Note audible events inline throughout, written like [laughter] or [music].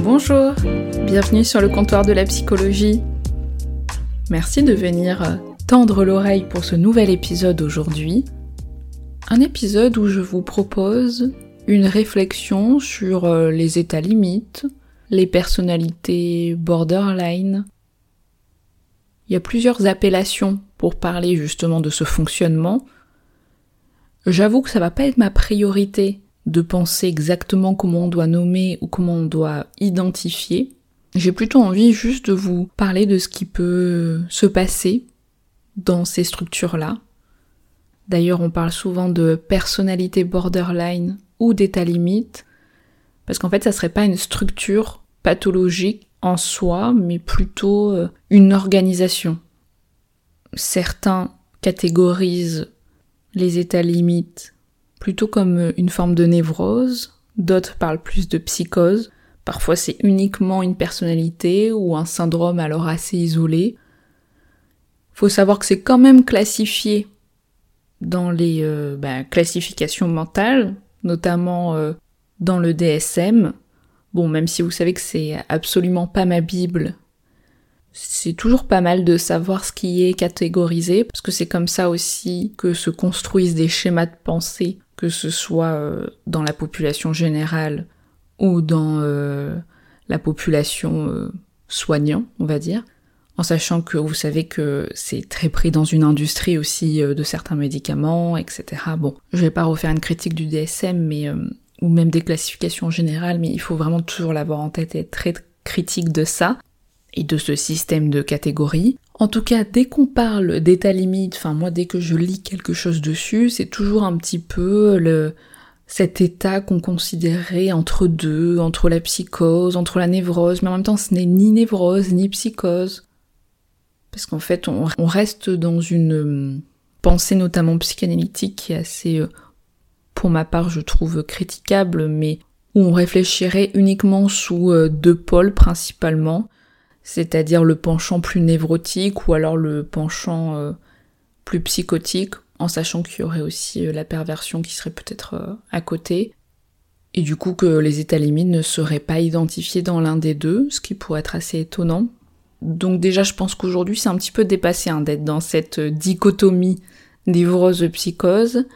Bonjour, bienvenue sur le comptoir de la psychologie. Merci de venir tendre l'oreille pour ce nouvel épisode aujourd'hui. Un épisode où je vous propose une réflexion sur euh, les états limites, les personnalités borderline. Il y a plusieurs appellations pour parler justement de ce fonctionnement. J'avoue que ça va pas être ma priorité de penser exactement comment on doit nommer ou comment on doit identifier. J'ai plutôt envie juste de vous parler de ce qui peut se passer dans ces structures-là. D'ailleurs, on parle souvent de personnalité borderline ou d'état limite, parce qu'en fait, ça serait pas une structure pathologique en soi, mais plutôt euh, une organisation. Certains catégorisent les états limites plutôt comme euh, une forme de névrose, d'autres parlent plus de psychose, parfois c'est uniquement une personnalité ou un syndrome alors assez isolé. Faut savoir que c'est quand même classifié dans les euh, ben, classifications mentales, notamment euh, dans le DSM. Bon, même si vous savez que c'est absolument pas ma Bible, c'est toujours pas mal de savoir ce qui est catégorisé, parce que c'est comme ça aussi que se construisent des schémas de pensée que ce soit euh, dans la population générale ou dans euh, la population euh, soignant, on va dire, en sachant que vous savez que c'est très pris dans une industrie aussi de certains médicaments, etc. Bon, je vais pas refaire une critique du DSM, mais ou même des classifications générales, mais il faut vraiment toujours l'avoir en tête et être très critique de ça et de ce système de catégories. En tout cas, dès qu'on parle d'état limite, enfin moi dès que je lis quelque chose dessus, c'est toujours un petit peu le cet état qu'on considérait entre deux, entre la psychose, entre la névrose, mais en même temps ce n'est ni névrose ni psychose. Parce qu'en fait on, on, reste dans une euh, pensée notamment psychanalytique qui est assez, euh, pour ma part je trouve critiquable, mais où on réfléchirait uniquement sous euh, deux pôles principalement, c'est-à-dire le penchant plus névrotique ou alors le penchant euh, plus psychotique, en sachant qu'il y aurait aussi euh, la perversion qui serait peut-être euh, à côté, et du coup que les états limites ne seraient pas identifiés dans l'un des deux, ce qui pourrait être assez étonnant. Donc déjà je pense qu'aujourd'hui c'est un petit peu dépassé hein, d'être dans cette dichotomie névrose-psychose.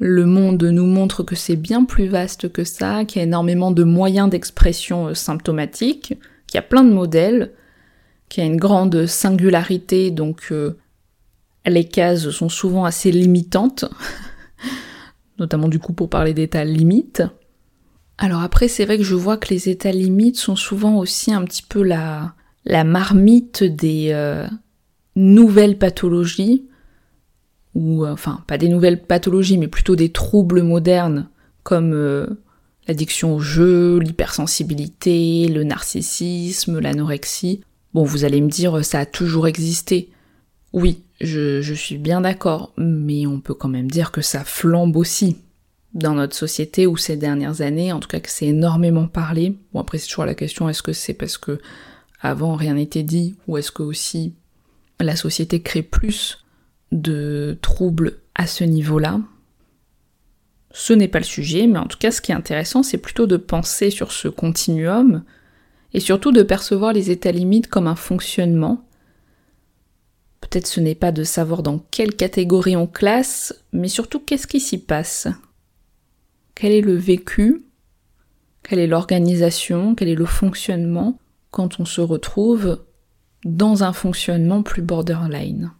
Le monde nous montre que c'est bien plus vaste que ça, qu'il y a énormément de moyens d'expression symptomatiques, qu'il y a plein de modèles, qui a une grande singularité, donc euh, les cases sont souvent assez limitantes, [laughs] notamment du coup pour parler d'états limites. Alors après, c'est vrai que je vois que les états limites sont souvent aussi un petit peu la, la marmite des euh, nouvelles pathologies, ou euh, enfin pas des nouvelles pathologies, mais plutôt des troubles modernes comme l'addiction au jeu, l'hypersensibilité, le narcissisme, l'anorexie. Bon, vous allez me dire, ça a toujours existé. Oui, je, suis bien d'accord, mais on peut quand même dire que ça flambe aussi dans notre société ou ces dernières années, en tout cas que c'est énormément parlé. Bon après c'est toujours la question, est-ce que c'est parce que avant rien n'était dit, ou est-ce que aussi la société crée plus de troubles à ce niveau-là? Ce n'est pas le sujet, mais en tout cas ce qui est intéressant c'est plutôt de penser sur ce continuum, et surtout de percevoir les états limites comme un fonctionnement. Peut-être ce n'est pas de savoir dans quelle catégorie on classe, mais surtout qu'est-ce qui s'y passe? Quel est le vécu? Quelle est l'organisation? Quel est le fonctionnement quand on se retrouve dans un fonctionnement plus borderline?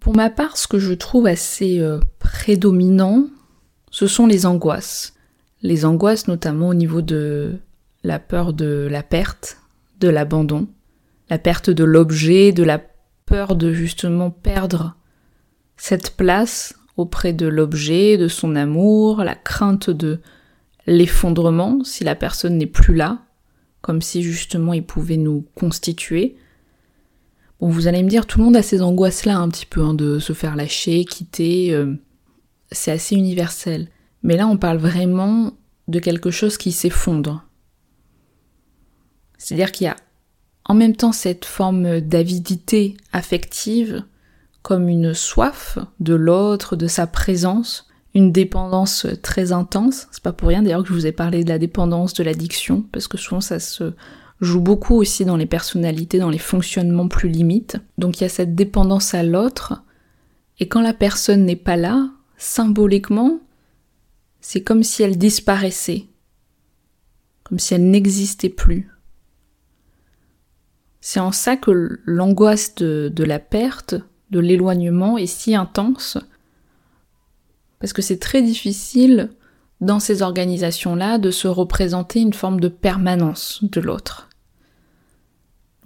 Pour ma part, ce que je trouve assez euh, prédominant, ce sont les angoisses. Les angoisses notamment au niveau de la peur de la perte, de l'abandon, la perte de l'objet, de la peur de justement perdre cette place auprès de l'objet, de son amour, la crainte de l'effondrement si la personne n'est plus là, comme si justement il pouvait nous constituer. Vous allez me dire, tout le monde a ces angoisses-là un petit peu, hein, de se faire lâcher, quitter, euh, c'est assez universel. Mais là, on parle vraiment de quelque chose qui s'effondre. C'est-à-dire qu'il y a en même temps cette forme d'avidité affective, comme une soif de l'autre, de sa présence, une dépendance très intense. C'est pas pour rien d'ailleurs que je vous ai parlé de la dépendance, de l'addiction, parce que souvent ça se joue beaucoup aussi dans les personnalités, dans les fonctionnements plus limites. Donc il y a cette dépendance à l'autre, et quand la personne n'est pas là, symboliquement, c'est comme si elle disparaissait, comme si elle n'existait plus. C'est en ça que l'angoisse de, la perte, de l'éloignement est si intense, parce que c'est très difficile dans ces organisations-là de se représenter une forme de permanence de l'autre.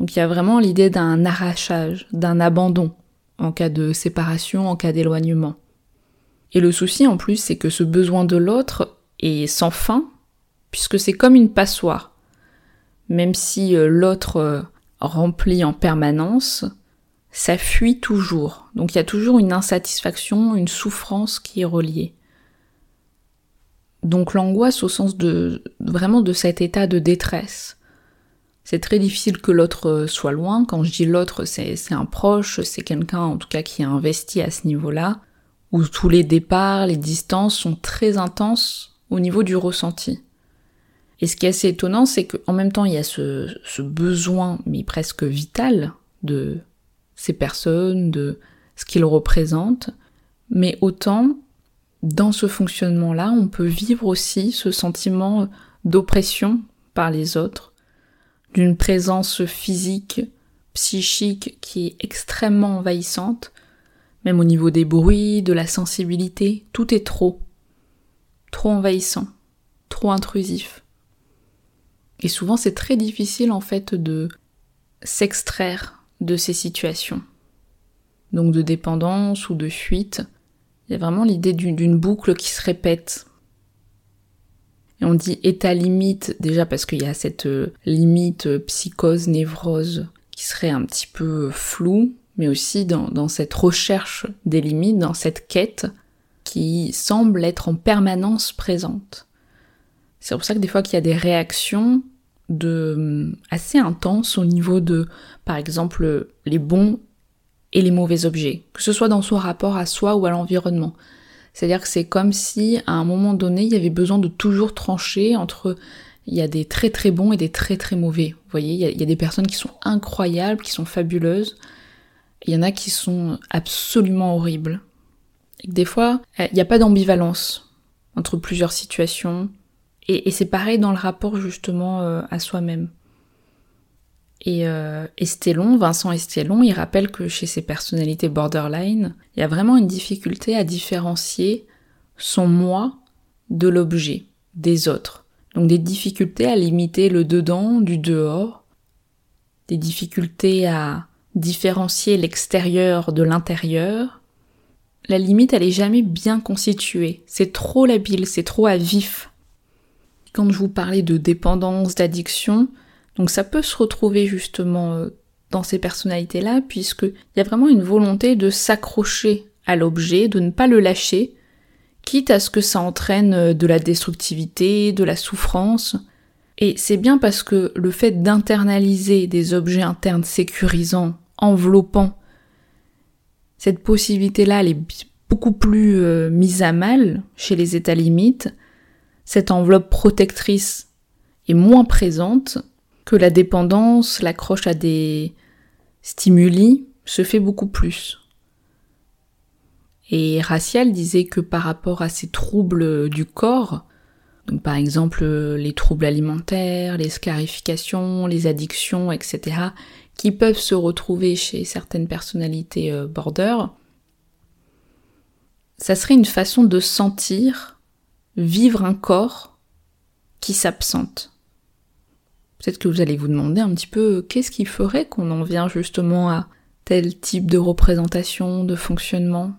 Donc il y a vraiment l'idée d'un arrachage, d'un abandon en cas de séparation, en cas d'éloignement. Et le souci en plus, c'est que ce besoin de l'autre est sans fin, puisque c'est comme une passoire. Même si euh, l'autre remplit en permanence, ça fuit toujours. Donc il y a toujours une insatisfaction, une souffrance qui est reliée. Donc l'angoisse au sens de vraiment de cet état de détresse. C'est très difficile que l'autre euh, soit loin. Quand je dis l'autre, c'est un proche, c'est quelqu'un en tout cas qui a investi à ce niveau-là, où tous les départs, les distances sont très intenses au niveau du ressenti. Et ce qui est assez étonnant, c'est qu'en même temps, il y a ce, besoin, mais presque vital, de ces personnes, de ce qu'ils représentent, mais autant dans ce fonctionnement-là, on peut vivre aussi ce sentiment d'oppression par les autres, d'une présence physique, psychique qui est extrêmement envahissante, même au niveau des bruits, de la sensibilité, tout est trop, trop envahissant, trop intrusif. Et souvent c'est très difficile en fait de s'extraire de ces situations. Donc de dépendance ou de fuite. Il y a vraiment l'idée d'une boucle qui se répète. Et on dit état limite déjà parce qu'il y a cette euh, limite euh, psychose, névrose qui serait un petit peu floue, mais aussi dans, dans cette recherche des limites, dans cette quête qui semble être en permanence présente. C'est pour ça que des fois qu'il y a des réactions de assez intense au niveau de, par exemple, les bons et les mauvais objets, que ce soit dans son rapport à soi ou à l'environnement. C'est-à-dire que c'est comme si, à un moment donné, il y avait besoin de toujours trancher entre il y a des très très bons et des très très mauvais. Vous voyez, il y, a, il y a des personnes qui sont incroyables, qui sont fabuleuses, il y en a qui sont absolument horribles. Et que des fois, il n'y a pas d'ambivalence entre plusieurs situations, et, c'est pareil dans le rapport justement euh, à soi-même. Et euh, Vincent Estelon, il rappelle que chez ces personnalités borderline, il y a vraiment une difficulté à différencier son moi de l'objet, des autres. Donc des difficultés à limiter le dedans du dehors, des difficultés à différencier l'extérieur de l'intérieur. La limite, elle est jamais bien constituée. C'est trop labile, c'est trop à vif quand je vous parlais de dépendance, d'addiction, donc ça peut se retrouver justement euh, dans ces personnalités-là, puisqu'il y a vraiment une volonté de s'accrocher à l'objet, de ne pas le lâcher, quitte à ce que ça entraîne euh, de la destructivité, de la souffrance. Et c'est bien parce que le fait d'internaliser des objets internes sécurisants, enveloppants, cette possibilité-là, elle est beaucoup plus euh, mise à mal chez les états limites, cette enveloppe protectrice est moins présente, que la dépendance, l'accroche à des stimuli se fait beaucoup plus. Et Racial disait que par rapport à ces troubles du corps, donc par exemple les troubles alimentaires, les scarifications, les addictions, etc., qui peuvent se retrouver chez certaines personnalités euh, border, ça serait une façon de sentir vivre un corps qui s'absente. Peut-être que vous allez vous demander un petit peu qu'est-ce qui ferait qu'on en vient justement à tel type de représentation, de fonctionnement?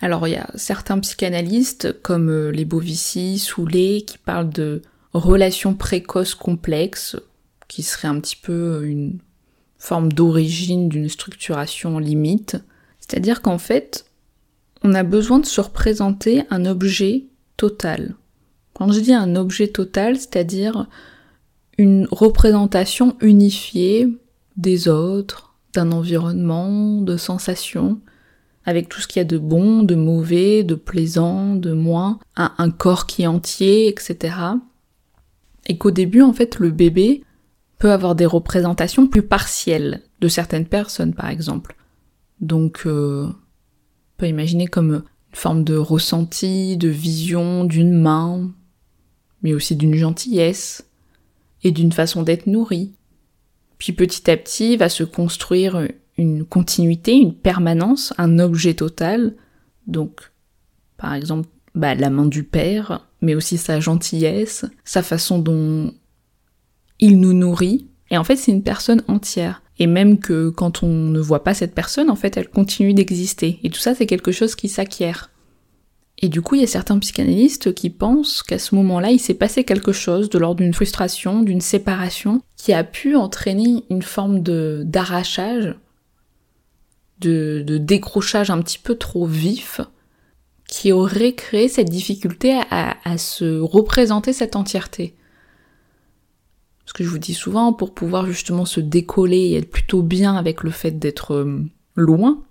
Alors il y a certains psychanalystes comme euh, les Bovici, Soulet qui parlent de relations précoces complexes qui serait un petit peu une forme d'origine d'une structuration limite. C'est-à-dire qu'en fait, on a besoin de se représenter un objet total. Quand je dis un objet total, c'est-à-dire une représentation unifiée des autres, d'un environnement, de sensations, avec tout ce qu'il y a de bon, de mauvais, de plaisant, de moins, un, un corps qui est entier, etc. Et qu'au début, en fait, le bébé peut avoir des représentations plus partielles de certaines personnes, par exemple. Donc, euh, on peut imaginer comme une forme de ressenti, de vision d'une main, mais aussi d'une gentillesse et d'une façon d'être nourri. Puis petit à petit va se construire une continuité, une permanence, un objet total. Donc, par exemple, bah, la main du père, mais aussi sa gentillesse, sa façon dont il nous nourrit, et en fait c'est une personne entière. Et même que quand on ne voit pas cette personne, en fait elle continue d'exister. Et tout ça c'est quelque chose qui s'acquiert. Et du coup, il y a certains psychanalystes qui pensent qu'à ce moment-là, il s'est passé quelque chose de l'ordre d'une frustration, d'une séparation, qui a pu entraîner une forme de d'arrachage, de, décrochage un petit peu trop vif, qui aurait créé cette difficulté à, à se représenter cette entièreté. Ce que je vous dis souvent, pour pouvoir justement se décoller et être plutôt bien avec le fait d'être euh, loin,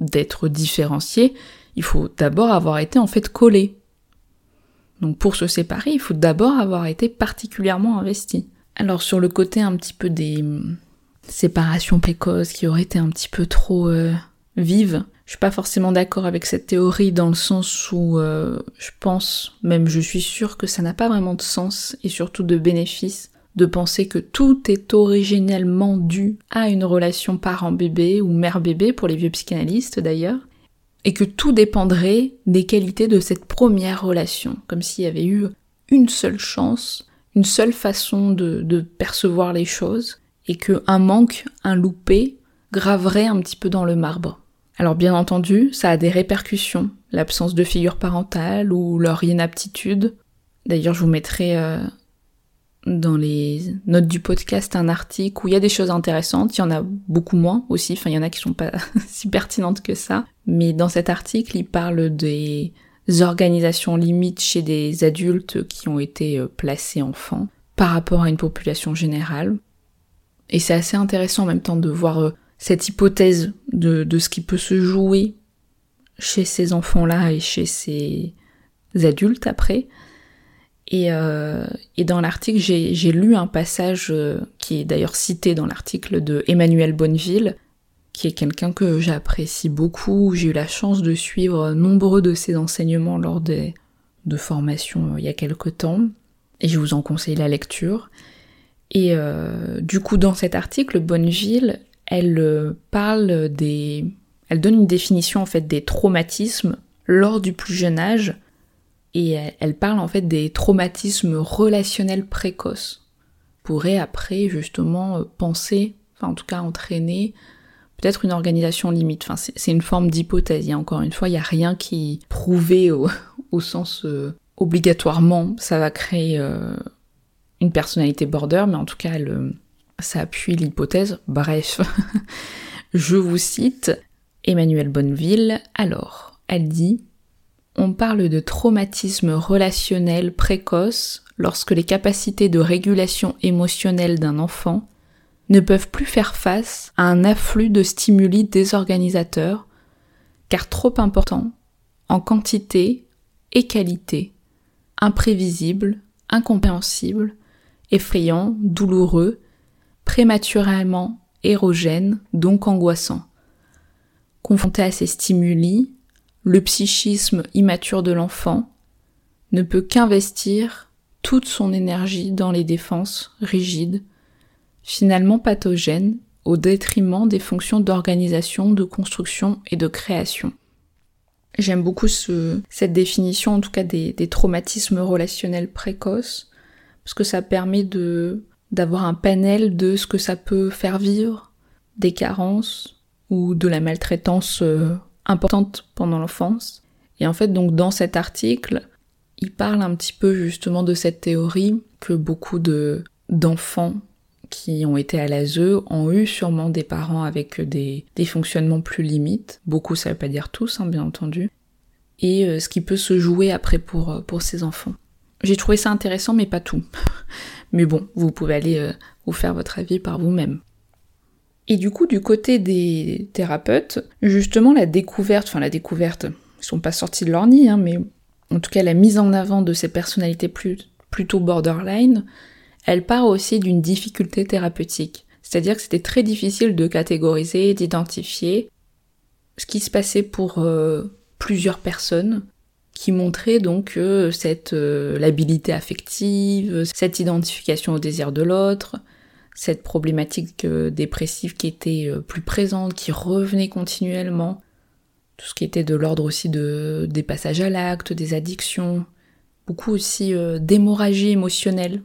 d'être différencié, il faut d'abord avoir été en fait collé. Donc pour se séparer, il faut d'abord avoir été particulièrement investi. Alors sur le côté un petit peu des hum, séparations précoces qui auraient été un petit peu trop euh, vives, je suis pas forcément d'accord avec cette théorie dans le sens où euh, je pense, même je suis sûre que ça n'a pas vraiment de sens et surtout de bénéfice de penser que tout est originellement dû à une relation parent-bébé ou mère-bébé pour les vieux psychanalystes d'ailleurs, et que tout dépendrait des qualités de cette première relation, comme s'il y avait eu une seule chance, une seule façon de, de percevoir les choses, et que un manque, un loupé, graverait un petit peu dans le marbre. Alors bien entendu, ça a des répercussions, l'absence de figure parentale ou leur inaptitude. D'ailleurs, je vous mettrai euh, dans les notes du podcast un article où il y a des choses intéressantes, il y en a beaucoup moins aussi, enfin il y en a qui sont pas [laughs] si pertinentes que ça, mais dans cet article, il parle des organisations limites chez des adultes qui ont été euh, placés enfants par rapport à une population générale. Et c'est assez intéressant en même temps de voir euh, cette hypothèse de, ce qui peut se jouer chez ces enfants-là et chez ces adultes après. Et, euh, dans l'article, j'ai lu un passage euh, qui est d'ailleurs cité dans l'article de Emmanuel Bonneville, qui est quelqu'un que j'apprécie beaucoup. J'ai eu la chance de suivre nombreux de ses enseignements lors des, de formations euh, il y a quelque temps, et je vous en conseille la lecture. Et du coup, dans cet article, Bonneville, elle euh, parle des... Elle donne une définition en fait des traumatismes lors du plus jeune âge et elle parle en fait des traumatismes relationnels précoces. Pourrait après justement euh, penser, enfin en tout cas entraîner peut-être une organisation limite. Enfin c'est une forme d'hypothèse. Encore une fois, il n'y a rien qui prouvé [laughs] au, sens euh, obligatoirement ça va créer euh, une personnalité border, mais en tout cas elle, ça appuie l'hypothèse. Bref, [laughs] je vous cite Emmanuel Bonneville. Alors, elle dit on parle de traumatisme relationnel précoce lorsque les capacités de régulation émotionnelle d'un enfant ne peuvent plus faire face à un afflux de stimuli désorganisateurs, car trop importants, en quantité et qualité, imprévisibles, incompréhensibles, effrayants, douloureux, prématurément érogènes, donc angoissants. Confronté à ces stimuli, le psychisme immature de l'enfant ne peut qu'investir toute son énergie dans les défenses rigides, finalement pathogènes, au détriment des fonctions d'organisation, de construction et de création. J'aime beaucoup ce, cette définition, en tout cas des, des traumatismes relationnels précoces, parce que ça permet de d'avoir un panel de ce que ça peut faire vivre, des carences ou de la maltraitance euh, importante pendant l'enfance. Et en fait, donc dans cet article, il parle un petit peu justement de cette théorie que beaucoup de d'enfants qui ont été à l'ASE ont eu sûrement des parents avec des, des fonctionnements plus limites. Beaucoup, ça veut pas dire tous, hein, bien entendu. Et euh, ce qui peut se jouer après pour, euh, pour ces enfants. J'ai trouvé ça intéressant, mais pas tout. [laughs] mais bon, vous pouvez aller euh, vous faire votre avis par vous-même. Et du coup, du côté des thérapeutes, justement, la découverte, enfin la découverte, ils sont pas sortis de leur nid, hein, mais en tout cas la mise en avant de ces personnalités plutôt borderline, elle part aussi d'une difficulté thérapeutique. C'est-à-dire que c'était très difficile de catégoriser, d'identifier ce qui se passait pour euh, plusieurs personnes qui montraient donc cette euh, labilité affective, cette identification au désir de l'autre, cette problématique euh, dépressive qui était plus présente, qui revenait continuellement, tout ce qui était de l'ordre aussi de, des passages à l'acte, des addictions, beaucoup aussi d'hémorragie émotionnelle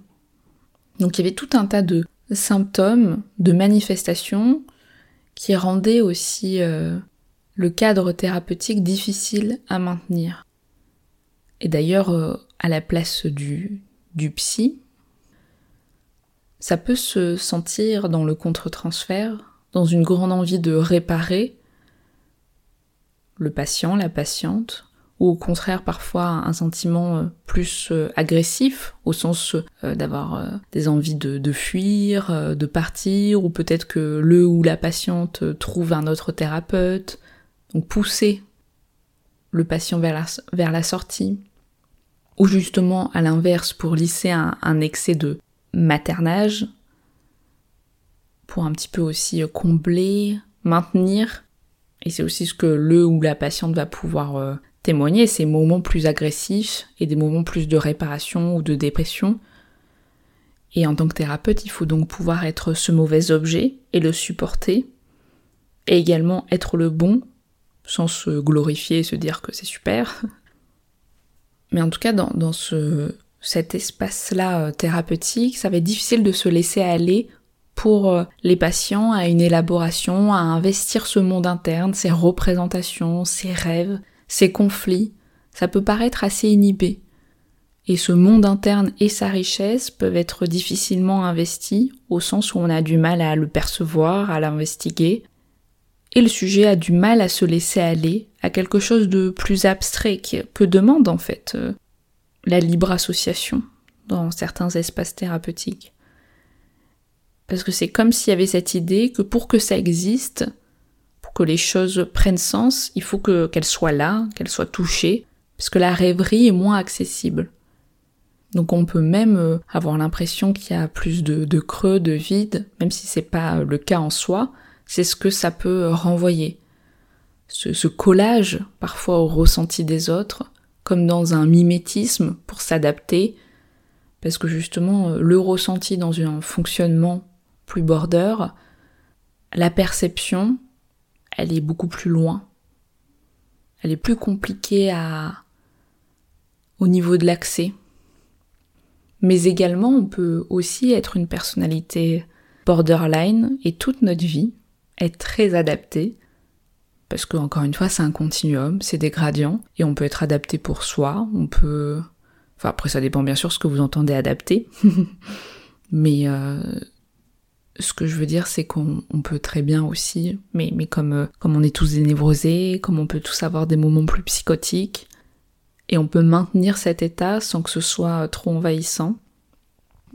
donc il y avait tout un tas de symptômes, de manifestations qui rendaient aussi euh, le cadre thérapeutique difficile à maintenir. Et d'ailleurs, euh, à la place du, psy, ça peut se sentir dans le contre-transfert, dans une grande envie de réparer le patient, la patiente, ou au contraire parfois un sentiment euh, plus euh, agressif, au sens d'avoir des envies de, fuir, de partir, ou peut-être que le ou la patiente trouve un autre thérapeute, donc pousser le patient vers la, sortie, ou justement à l'inverse pour lisser un, un excès de maternage, pour un petit peu aussi combler, maintenir, et c'est aussi ce que le ou la patiente va pouvoir témoigner ces moments plus agressifs et des moments plus de réparation ou de dépression. Et en tant que thérapeute, il faut donc pouvoir être ce mauvais objet et le supporter, et également être le bon, sans se glorifier et se dire que c'est super. [laughs] Mais en tout cas, dans, dans ce, cet espace-là euh, thérapeutique, ça va être difficile de se laisser aller pour euh, les patients à une élaboration, à investir ce monde interne, ses représentations, ses rêves, ces conflits, ça peut paraître assez inhibé. Et ce monde interne et sa richesse peuvent être difficilement investis au sens où on a du mal à le percevoir, à l'investiguer. Et le sujet a du mal à se laisser aller à quelque chose de plus abstrait que demande en fait euh, la libre association dans certains espaces thérapeutiques. Parce que c'est comme s'il y avait cette idée que pour que ça existe, que les choses prennent sens, il faut que qu'elles soient là, qu'elles soient touchées, parce que la rêverie est moins accessible. Donc on peut même euh, avoir l'impression qu'il y a plus de, creux, de vide, même si c'est pas le cas en soi, c'est ce que ça peut renvoyer. Ce, collage parfois au ressenti des autres, comme dans un mimétisme pour s'adapter, parce que justement le ressenti dans un fonctionnement plus border, la perception, elle est beaucoup plus loin. Elle est plus compliquée à au niveau de l'accès. Mais également, on peut aussi être une personnalité borderline et toute notre vie être très adaptée. Parce que, encore une fois, c'est un continuum, c'est des gradients, et on peut être adapté pour soi, on peut... Enfin, après, ça dépend bien sûr ce que vous entendez adapter. [laughs] Mais euh, ce que je veux dire, c'est qu'on peut très bien aussi, mais, mais comme, euh, comme on est tous dénévrosés, comme on peut tous avoir des moments plus psychotiques, et on peut maintenir cet état sans que ce soit trop envahissant.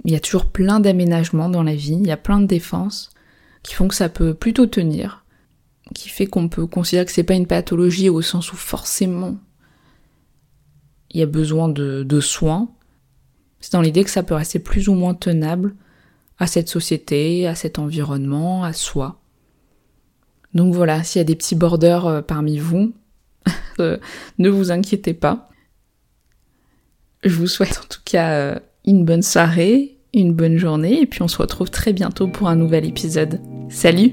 Il y a toujours plein d'aménagements dans la vie, il y a plein de défenses qui font que ça peut plutôt tenir, qui fait qu'on peut considérer que c'est pas une pathologie au sens où forcément il y a besoin de, soins. C'est dans l'idée que ça peut rester plus ou moins tenable à cette société, à cet environnement, à soi. Donc voilà, s'il y a des petits borders euh, parmi vous, [laughs] euh, ne vous inquiétez pas. Je vous souhaite en tout cas euh, une bonne soirée, une bonne journée, et puis on se retrouve très bientôt pour un nouvel épisode. Salut